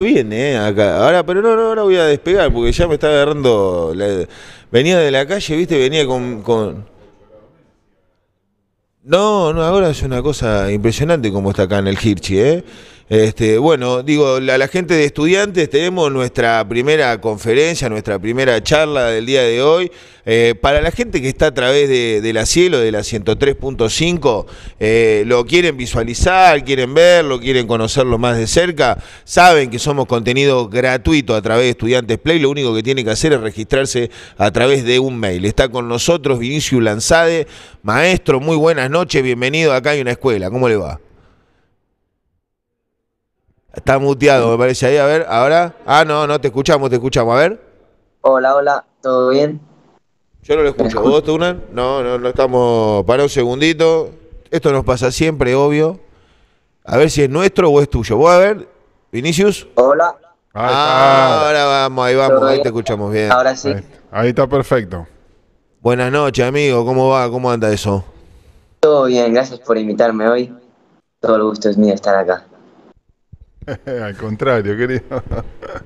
bien, ¿eh? Acá. Ahora, pero no, no, ahora voy a despegar porque ya me está agarrando. la- venía de la calle, ¿viste? Venía con, con- No, no, ahora es una cosa impresionante como está acá en el Hirchi, ¿eh? Este, bueno, digo, la, la gente de estudiantes tenemos nuestra primera conferencia, nuestra primera charla del día de hoy. Eh, para la gente que está a través de, de la cielo, de la 103.5, eh, lo quieren visualizar, quieren verlo, quieren conocerlo más de cerca, saben que somos contenido gratuito a través de Estudiantes Play, lo único que tiene que hacer es registrarse a través de un mail. Está con nosotros Vinicius Lanzade, maestro, muy buenas noches, bienvenido, acá hay una escuela, ¿cómo le va? Está muteado, me parece ahí, a ver, ahora. Ah, no, no, te escuchamos, te escuchamos, a ver. Hola, hola, ¿todo bien? Yo no lo escucho. ¿Vos, Tunan? No, no, no estamos. Para un segundito. Esto nos pasa siempre, obvio. A ver si es nuestro o es tuyo. Vos a ver, Vinicius. Hola, Ahí Ah, está. ahora vamos, ahí vamos, ¿Todo ahí bien? te escuchamos bien. ahora sí. Ahí, ahí está perfecto. Buenas noches, amigo. ¿Cómo va? ¿Cómo anda eso? Todo bien, gracias por invitarme hoy. Todo el gusto es mío estar acá. Al contrario, querido.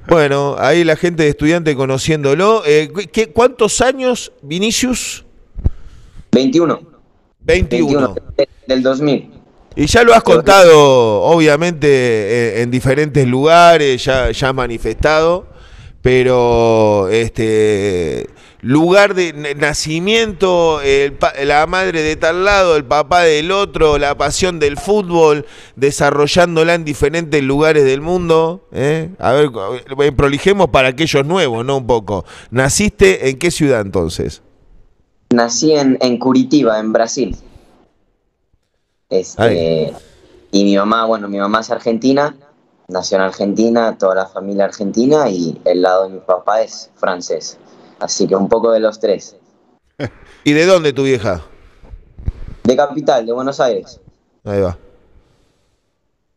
Bueno, ahí la gente de estudiante conociéndolo. Eh, ¿qué- ¿Cuántos años, Vinicius? 21. 21. 21 de- del 2000. Y ya lo has contado, obviamente, eh, en diferentes lugares, ya, ya has manifestado, pero este lugar de nacimiento, el la madre de tal lado, el papá del otro, la pasión del fútbol, desarrollándola en diferentes lugares del mundo. ¿eh? A ver, eh, prolijemos para aquellos nuevos, ¿no? Un poco. ¿Naciste en qué ciudad entonces? Nací en, en Curitiba, en Brasil. Este, y mi mamá, bueno, mi mamá es argentina, nació en Argentina, toda la familia argentina, y el lado de mi papá es francés. Así que un poco de los tres. ¿Y de dónde tu vieja? De capital, de Buenos Aires. Ahí va.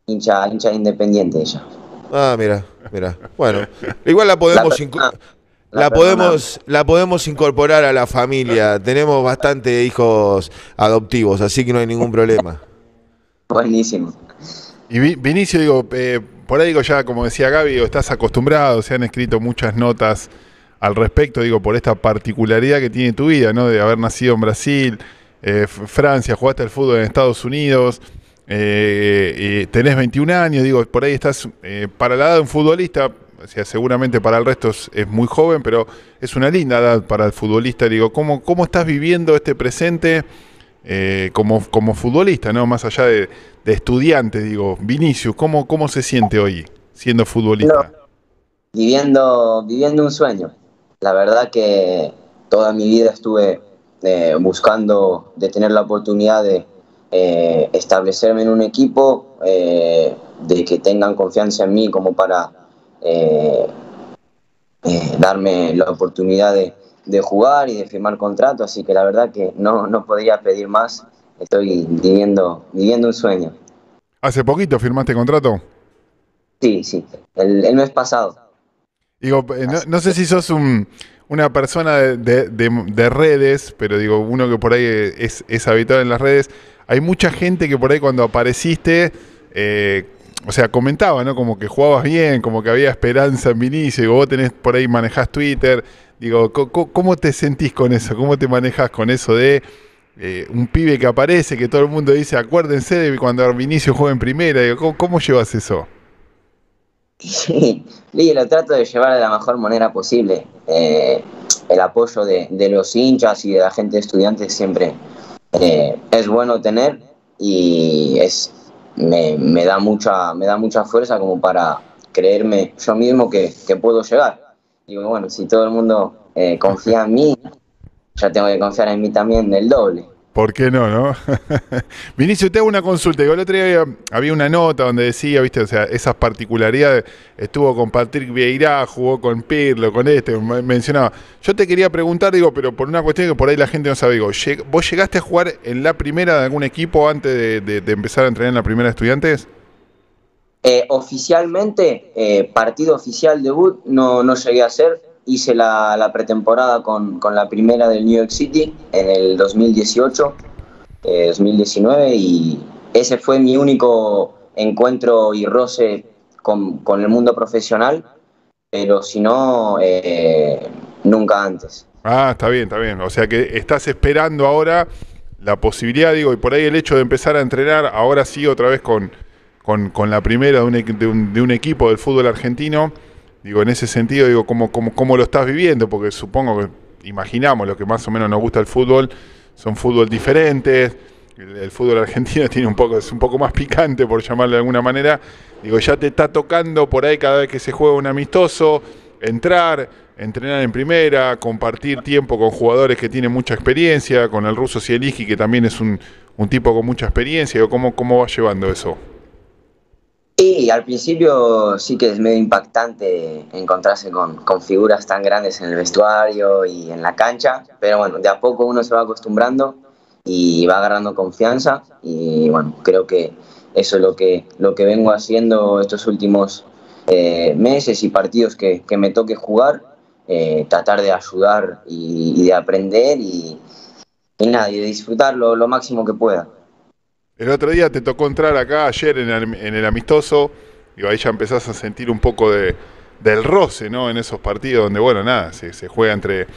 Hincha, hincha independiente ella. Ah, mira, mira. Bueno, igual la podemos La la podemos la podemos incorporar a la familia. Tenemos bastante hijos adoptivos, así que no hay ningún problema. Buenísimo. Y Vi- Vinicio, digo, eh, por ahí digo ya, como decía Gaby, digo, estás acostumbrado, se han escrito muchas notas al respecto, digo, por esta particularidad que tiene tu vida, ¿no? De haber nacido en Brasil, eh, Francia, jugaste al fútbol en Estados Unidos, eh, eh, tenés 21 años, digo, por ahí estás eh, para la edad de un futbolista, o sea, seguramente para el resto es, es muy joven, pero es una linda edad para el futbolista. Digo, ¿cómo, cómo estás viviendo este presente? eh, como, como futbolista, ¿no? Más allá de, de estudiante, digo, Vinicius, ¿cómo, ¿cómo se siente hoy siendo futbolista? Viviendo, viviendo un sueño. La verdad que toda mi vida estuve eh, buscando de tener la oportunidad de eh, establecerme en un equipo, eh, de que tengan confianza en mí como para darme la oportunidad de, de jugar y de firmar contrato. Así que la verdad que no, no podría pedir más. Estoy viviendo, viviendo un sueño. ¿Hace poquito firmaste contrato? Sí, sí, el, el mes pasado. Digo, eh, no, no sé si sos un- una persona de, de- de- de redes, pero digo, uno que por ahí es, es habitual en las redes. Hay mucha gente que por ahí cuando apareciste, eh, o sea, comentaba, ¿no? Como que jugabas bien, como que había esperanza en Vinicio. Digo, vos tenés por ahí, manejás Twitter. Digo, ¿cómo te sentís con eso? ¿Cómo te manejas con eso de eh, un pibe que aparece, que todo el mundo dice, acuérdense de cuando Vinicio juega en primera? Digo, ¿cómo, cómo llevas eso? Sí, y lo trato de llevar de la mejor manera posible. Eh, el apoyo de, los hinchas y de la gente de estudiantes siempre eh, es bueno tener y es me, me da mucha me da mucha fuerza como para creerme yo mismo que, que puedo llegar. Y bueno, si todo el mundo eh, confía en mí, ya tengo que confiar en mí también el doble. ¿Por qué no, no? Vinicio, te hago una consulta. Digo, el otro día había, una nota donde decía, viste, o sea, esas particularidades. Estuvo con Patrick Vieira, jugó con Pirlo, con este, me- mencionaba. Yo te quería preguntar, digo, pero por una cuestión que por ahí la gente no sabe, digo, ¿vos llegaste a jugar en la primera de algún equipo antes de, empezar a entrenar en la primera de estudiantes? Eh, oficialmente, eh, partido oficial debut, no, no llegué a hacer. Hice la, pretemporada con, con la primera del New York City en el 2018, eh, 2019, y ese fue mi único encuentro y roce con, con el mundo profesional, pero si no, eh, nunca antes. Ah, está bien, está bien. O sea que estás esperando ahora la posibilidad, digo, y por ahí el hecho de empezar a entrenar, ahora sí otra vez con, con, con la primera de un, de, un, de un equipo del fútbol argentino, digo, en ese sentido, digo, ¿cómo, cómo, cómo lo estás viviendo? Porque supongo que, imaginamos, lo que más o menos nos gusta el fútbol, son fútbol diferentes, el, el fútbol argentino tiene un poco, es un poco más picante, por llamarlo de alguna manera, digo, ya te está tocando por ahí cada vez que se juega un amistoso, entrar, entrenar en primera, compartir tiempo con jugadores que tienen mucha experiencia, con el ruso Zielinski, que también es un, un tipo con mucha experiencia. Digo, ¿cómo, ¿Cómo vas llevando eso? Y al principio sí que es medio impactante encontrarse con, con figuras tan grandes en el vestuario y en la cancha, pero bueno, de a poco uno se va acostumbrando y va agarrando confianza y bueno, creo que eso es lo que, lo que vengo haciendo estos últimos eh, meses y partidos que, que me toque jugar, eh, tratar de ayudar y, de aprender y, y nada, y de disfrutar lo, lo máximo que pueda. El otro día te tocó entrar acá, ayer en el, amistoso, digo, ahí ya empezás a sentir un poco de, del roce, ¿no? En esos partidos donde, bueno, nada, se, juega entre,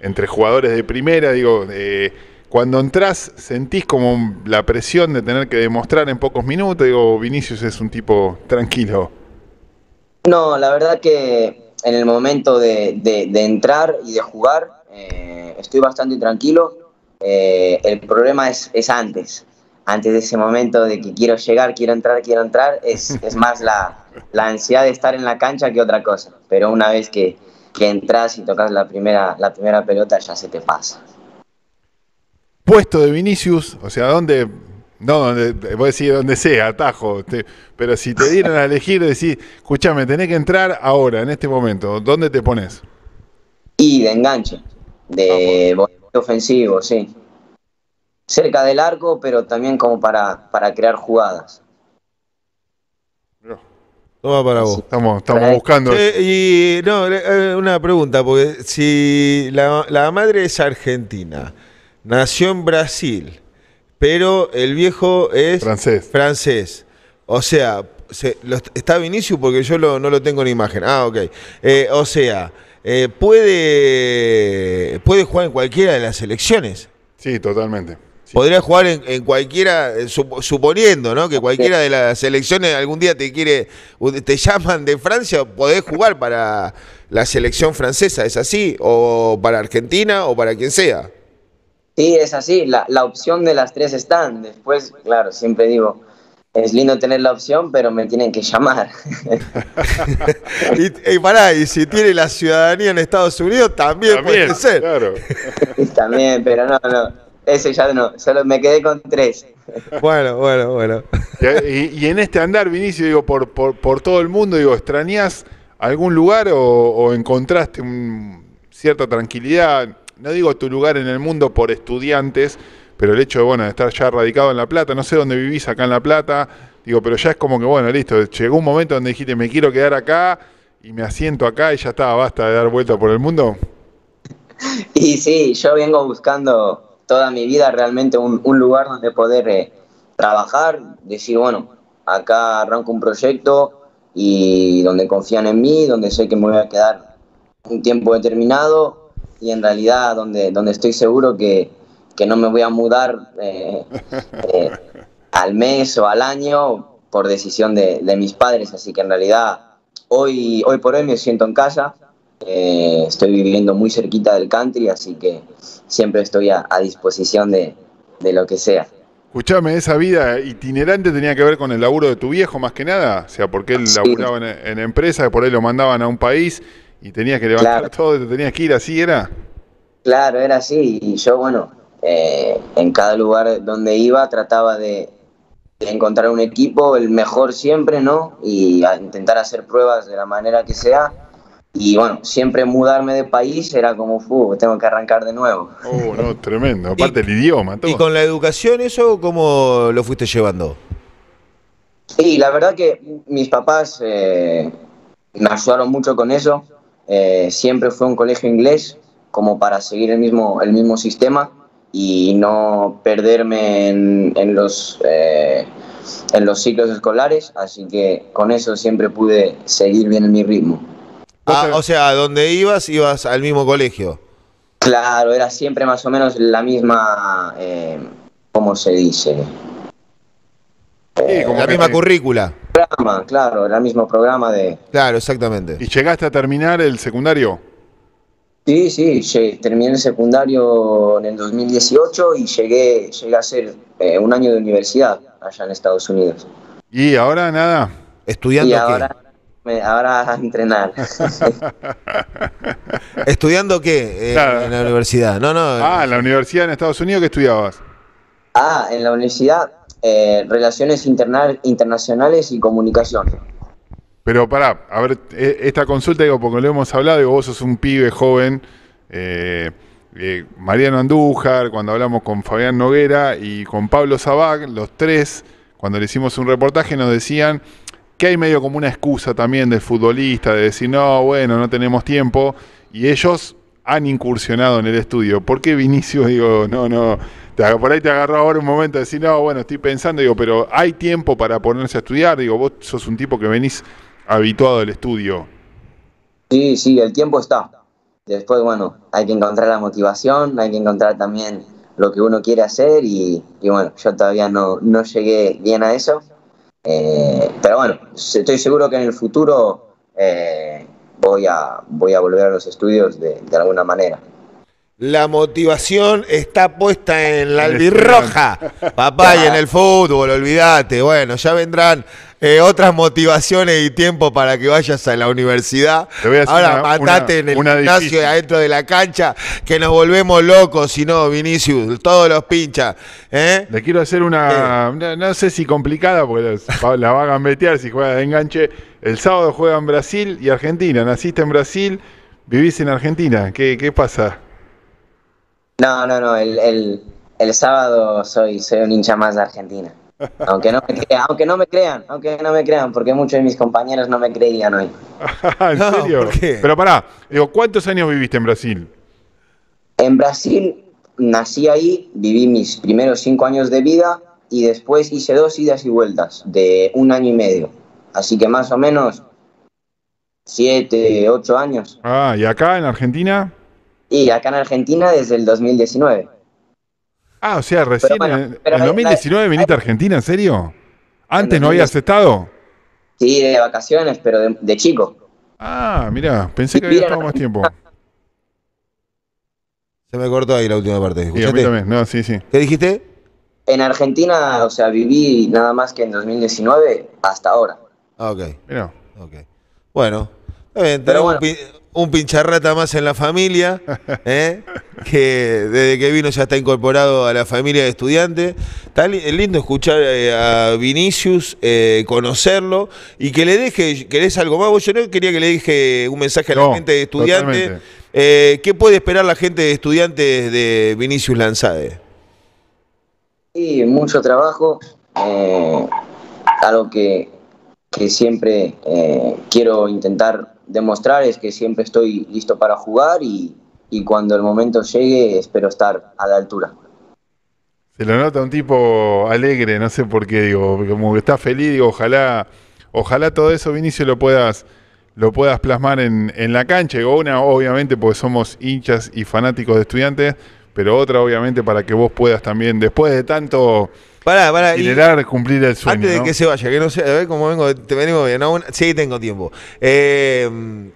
entre jugadores de primera, digo, eh, cuando entras sentís como la presión de tener que demostrar en pocos minutos, digo, Vinicius es un tipo tranquilo. No, la verdad que en el momento de, de- de entrar y de jugar eh, estoy bastante tranquilo. Eh, el problema es, es antes, antes de ese momento de que quiero llegar, quiero entrar, quiero entrar, es, es más la, la ansiedad de estar en la cancha que otra cosa. Pero una vez que, que entras y tocas la primera, la primera pelota ya se te pasa. Puesto de Vinicius, o sea, ¿dónde? No, donde, vos decís donde sea, atajo. te- pero si te dieran a elegir, decís, escúchame, tenés que entrar ahora, en este momento. ¿Dónde te pones? Y de enganche, de volante ofensivo, sí. Cerca del arco, pero también como para, para crear jugadas. Toma para vos. Estamos, estamos Para- buscando. Y no, le- eh, una pregunta, porque si la, la madre es argentina, nació en Brasil, pero el viejo es Francés. francés. O sea, se- lo- está Vinicius porque yo lo- no lo tengo en imagen. Ah, ok. Eh, o sea, eh, puede, puede jugar en cualquiera de las selecciones. Sí, totalmente. Sí. Podría jugar en, en cualquiera, eh, sup- suponiendo, ¿no? Que cualquiera de las selecciones algún día te quiere, te llaman de Francia, podés jugar para la selección francesa, ¿es así? O para Argentina o para quien sea. Sí, es así, la, la opción de las tres están. Después, claro, siempre digo, es lindo tener la opción, pero me tienen que llamar. y, y pará, y si tiene la ciudadanía en Estados Unidos, también, También, puede ser. claro. También, pero no, no, ese ya no, solo me quedé con tres. Bueno, bueno, bueno. Y, y en este andar, Vinicio, digo, por, por, por todo el mundo, digo, ¿extrañás algún lugar o, o encontraste un- cierta tranquilidad? No digo tu lugar en el mundo por estudiantes, pero el hecho de, bueno, de estar ya radicado en La Plata, no sé dónde vivís acá en La Plata, digo, pero ya es como que, bueno, listo, llegó un momento donde dijiste, me quiero quedar acá y me asiento acá y ya está, basta de dar vuelta por el mundo. Y sí, yo vengo buscando toda mi vida realmente un, un lugar donde poder eh, trabajar, decir, bueno, acá arranco un proyecto y donde confían en mí, donde sé que me voy a quedar un tiempo determinado y en realidad donde, donde estoy seguro que, que no me voy a mudar eh, eh, al mes o al año por decisión de, de mis padres, así que en realidad hoy, hoy por hoy me siento en casa, eh, estoy viviendo muy cerquita del country, así que siempre estoy a, a disposición de, de lo que sea. Escuchame, esa vida itinerante tenía que ver con el laburo de tu viejo más que nada, o sea, porque él Sí. laburaba en, en empresas, por ahí lo mandaban a un país y tenías que levantar Claro. todo, te tenías que ir así, ¿era? Claro, era así, y yo, bueno, eh, en cada lugar donde iba trataba de, de encontrar un equipo, el mejor siempre, ¿no? Y a intentar hacer pruebas de la manera que sea. Y bueno, siempre mudarme de país era como, fu, tengo que arrancar de nuevo. Oh, no, tremendo, aparte el idioma, todo. ¿Y con la educación eso cómo lo fuiste llevando? Y la verdad que mis papás eh, me ayudaron mucho con eso. Eh, siempre fue un colegio inglés, como para seguir el mismo, el mismo sistema y no perderme en, en los, eh, en los ciclos escolares, así que con eso siempre pude seguir bien en mi ritmo. Ah, o sea, donde ibas, ibas al mismo colegio. Claro, era siempre más o menos la misma, eh, ¿cómo se dice? Sí, como La misma te- currícula. Programa, claro, era el mismo programa de... Claro, exactamente. ¿Y llegaste a terminar el secundario? Sí, sí, terminé el secundario en el 2018 y llegué, llegué a hacer eh, un año de universidad allá en Estados Unidos. ¿Y ahora nada? ¿Estudiando Y qué? ahora, ahora a entrenar. ¿Estudiando qué eh, Claro. en la universidad? No, no. Ah, en la universidad en Estados Unidos, ¿qué estudiabas? ah, en la universidad, eh, Relaciones Interna- Internacionales y Comunicación. Pero pará, a ver, e- esta consulta, digo, porque lo hemos hablado, digo, vos sos un pibe joven, eh, eh, Mariano Andújar, cuando hablamos con Fabián Noguera y con Pablo Zabag, los tres, cuando le hicimos un reportaje, nos decían que hay medio como una excusa también del futbolista, de decir, no, bueno, no tenemos tiempo, y ellos han incursionado en el estudio. ¿Por qué Vinicius, digo, no, no, te, por ahí te agarró ahora un momento de decir, no, bueno, estoy pensando, digo, pero hay tiempo para ponerse a estudiar, digo, vos sos un tipo que venís habituado al estudio. Sí, sí, el tiempo está. Después, bueno, hay que encontrar la motivación, hay que encontrar también lo que uno quiere hacer y, y bueno, yo todavía no, no llegué bien a eso. Eh, pero bueno, estoy seguro que en el futuro eh, voy, a, voy a volver a los estudios de, de alguna manera. La motivación está puesta en la albirroja, papá, y en el fútbol, olvídate. Bueno, ya vendrán eh, otras motivaciones y tiempo para que vayas a la universidad. Te voy a hacer Ahora una- matate una- en el una gimnasio difícil. adentro de la cancha, que nos volvemos locos, si no, Vinicius, todos los pinchas. ¿eh? Le quiero hacer una, no sé si complicada, porque la, la va a gambetear si juega de enganche. El sábado juegan Brasil y Argentina. Naciste en Brasil, vivís en Argentina. ¿Qué, qué pasa? No, no, no, el, el, el sábado soy, soy un hincha más de Argentina. Aunque no, me crea- aunque no me crean, aunque no me crean, porque muchos de mis compañeros no me creían hoy. ¿En No, serio? ¿por qué? Pero pará, digo, ¿cuántos años viviste en Brasil? En Brasil nací ahí, viví mis primeros cinco años de vida y después hice dos idas y vueltas de un año y medio. Así que más o menos siete, ocho años. Ah, ¿y acá en Argentina? Y acá en Argentina desde el 2019. Ah, o sea, recién bueno, en, pero en la- 2019 viniste a Argentina, ¿en serio? ¿Antes no 2019. habías estado? Sí, de vacaciones, pero de, de chico. Ah, mirá, pensé que había mira, estado más tiempo. Se me cortó ahí la última parte. Sí, a mí también. No, sí, sí. ¿Qué dijiste? En Argentina, o sea, viví nada más que en 2019 hasta ahora. Ah, ok. Mirá. Ok. Bueno, está bien, Pero tenemos bueno. Un, pi- un pincharrata más en la familia, ¿eh? que desde que vino ya está incorporado a la familia de estudiantes. Está li- es lindo escuchar eh, a Vinicius, eh, conocerlo y que le deje, ¿querés algo más? Vos, Yo no quería que le deje un mensaje a la No, gente de estudiantes. Eh, ¿Qué puede esperar la gente de estudiantes de Vinicius Lanzade? Y mucho trabajo, eh, algo que, que siempre eh, quiero intentar demostrar es que siempre estoy listo para jugar y, y cuando el momento llegue espero estar a la altura. Se lo nota un tipo alegre, no sé por qué, digo, como que está feliz, digo, ojalá, ojalá todo eso, Vinicio, lo puedas, lo puedas plasmar en, en la cancha. Digo, una, obviamente, porque somos hinchas y fanáticos de estudiantes, pero otra, obviamente, para que vos puedas también, después de tanto Pará, pará. y- generar, cumplir el sueño. Antes de ¿no? que se vaya, que no sé, a ver cómo vengo, te venimos bien. ¿no? Sí, tengo tiempo. Eh,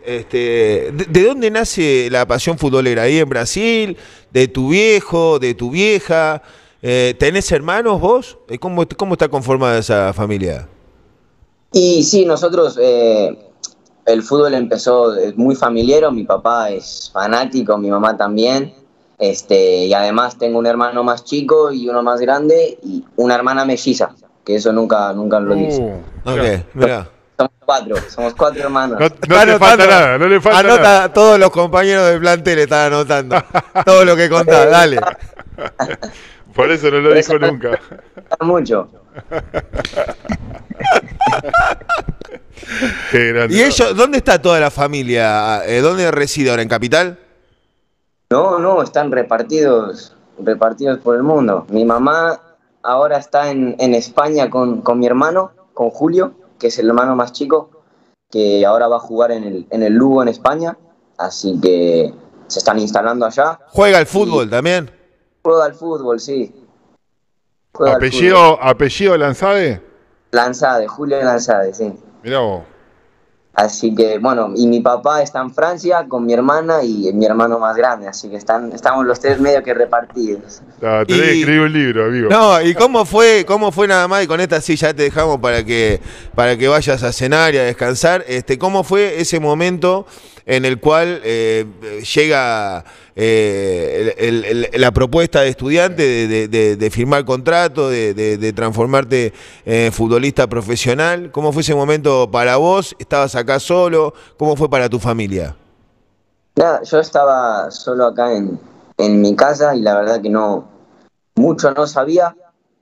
este, ¿de, de dónde nace la pasión futbolera? ¿Ahí en Brasil? ¿De tu viejo? ¿De tu vieja? Eh, ¿Tenés hermanos vos? Eh, ¿Cómo, ¿Cómo está conformada esa familia? Y sí, nosotros, eh, el fútbol empezó muy familiar, mi papá es fanático, mi mamá también, este, y además tengo un hermano más chico y uno más grande y una hermana melliza, que eso nunca, nunca lo dice. Uh, Ok, mirá. mirá. Somos cuatro, somos cuatro hermanos. No, no te falta nada, no le falta Anota, nada. todos los compañeros del plantel están anotando. todo lo que contás, dale. Por eso no lo Por dijo nunca. mucho. Qué grande. ¿Y ellos, dónde está toda la familia? Eh, ¿Dónde reside ahora? ¿En Capital? No, no, están repartidos, repartidos por el mundo. Mi mamá ahora está en, en España con, con mi hermano, con Julio, que es el hermano más chico, que ahora va a jugar en el, en el Lugo en España, así que se están instalando allá. ¿Juega al fútbol también? Juega al fútbol, sí. Juega al fútbol. ¿Apellido, apellido Lanzade? Lanzade, Julio Lanzade, sí. Mirá vos. Así que, bueno, y mi papá está en Francia con mi hermana y mi hermano más grande, así que están, estamos los tres medio que repartidos. Ah, tenés que Y- escribir un libro, amigo. No, ¿y cómo fue, cómo fue nada más? Y con esta sí ya te dejamos para que, para que vayas a cenar y a descansar. Este, ¿Cómo fue ese momento en el cual eh, llega eh, la propuesta de estudiante de, de- firmar contrato, de transformarte en futbolista profesional? ¿Cómo fue ese momento para vos? ¿Estabas acá solo? ¿Cómo fue para tu familia? Nada, yo estaba solo acá en, en mi casa y la verdad que no, mucho no sabía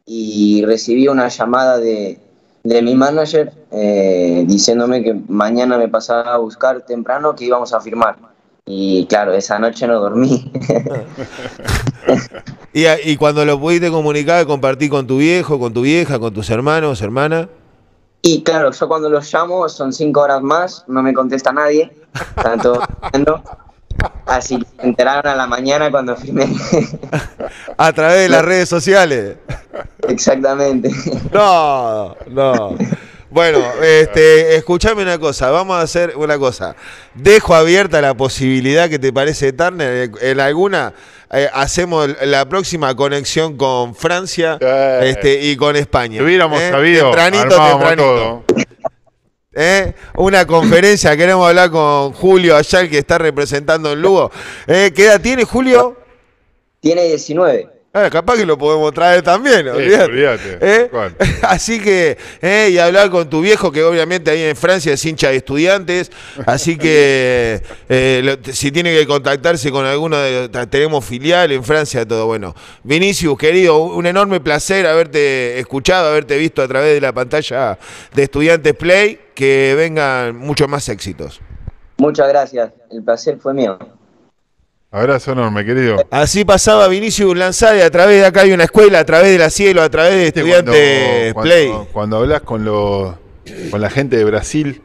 y recibí una llamada de, de mi manager eh, diciéndome que mañana me pasaba a buscar temprano que íbamos a firmar. Y claro, esa noche no dormí. Y, y cuando lo pudiste comunicar, compartir con tu viejo, con tu vieja, con tus hermanos, hermana. y claro, yo cuando los llamo son cinco horas más, no me contesta nadie, están todos durmiendo. Así que se enteraron a la mañana cuando firmé. A través de las redes sociales. Exactamente. No, no. Bueno, este, escuchame una cosa, vamos a hacer una cosa. Dejo abierta la posibilidad que te parece Turner. En alguna eh, hacemos la próxima conexión con Francia Eh. este, y con España. Hubiéramos ¿eh? sabido, tempranito, tempranito. todo. ¿Eh? Una conferencia, queremos hablar con Julio allá, el que está representando en Lugo. ¿Eh? ¿Qué edad tiene Julio? Tiene 19. Ah, capaz que lo podemos traer también, olvídate. ¿Eh? Así que, eh, y hablar con tu viejo, que obviamente ahí en Francia es hincha de estudiantes, así que eh, lo- si tiene que contactarse con alguno de tenemos filial en Francia, todo bueno. Vinicius, querido, un enorme placer haberte escuchado, haberte visto a través de la pantalla de Estudiantes Play, que vengan muchos más éxitos. Muchas gracias. El placer fue mío. Abrazo enorme, querido. Así pasaba Vinicius Lanzade, a través de acá hay una escuela, a través de la cielo, a través de Estudiantes cuando, Play. Cuando, cuando hablas con, los, con la gente de Brasil,